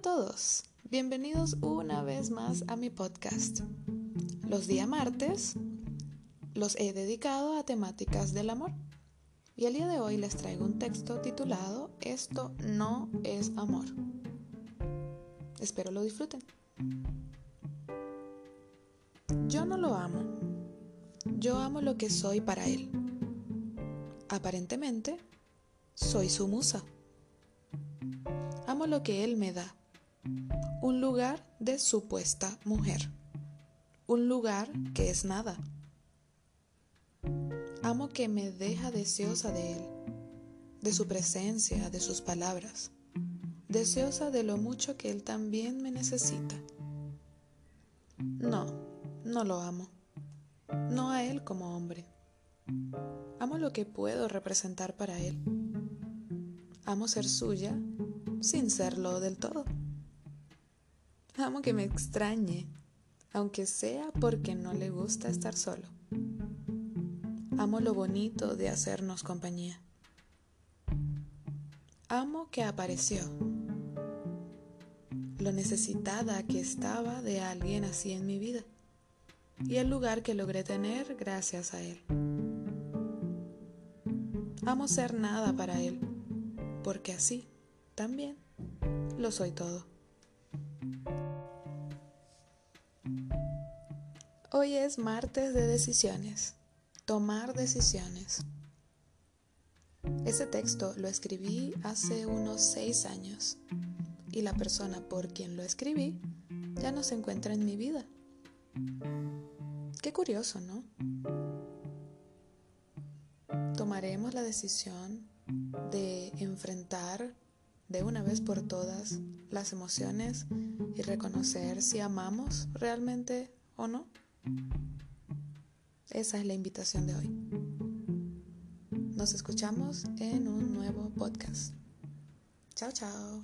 todos, bienvenidos una vez más a mi podcast. Los días martes los he dedicado a temáticas del amor y el día de hoy les traigo un texto titulado Esto no es amor. Espero lo disfruten. Yo no lo amo. Yo amo lo que soy para él. Aparentemente, soy su musa. Amo lo que Él me da. Un lugar de supuesta mujer. Un lugar que es nada. Amo que me deja deseosa de Él, de su presencia, de sus palabras, deseosa de lo mucho que Él también me necesita. No, no lo amo. No a Él como hombre. Amo lo que puedo representar para Él. Amo ser suya sin serlo del todo. Amo que me extrañe, aunque sea porque no le gusta estar solo. Amo lo bonito de hacernos compañía. Amo que apareció, lo necesitada que estaba de alguien así en mi vida y el lugar que logré tener gracias a él. Amo ser nada para él, porque así también lo soy todo. Hoy es martes de decisiones, tomar decisiones. Ese texto lo escribí hace unos seis años y la persona por quien lo escribí ya no se encuentra en mi vida. Qué curioso, ¿no? Tomaremos la decisión de enfrentar de una vez por todas las emociones y reconocer si amamos realmente o no? Esa es la invitación de hoy. Nos escuchamos en un nuevo podcast. Chao, chao.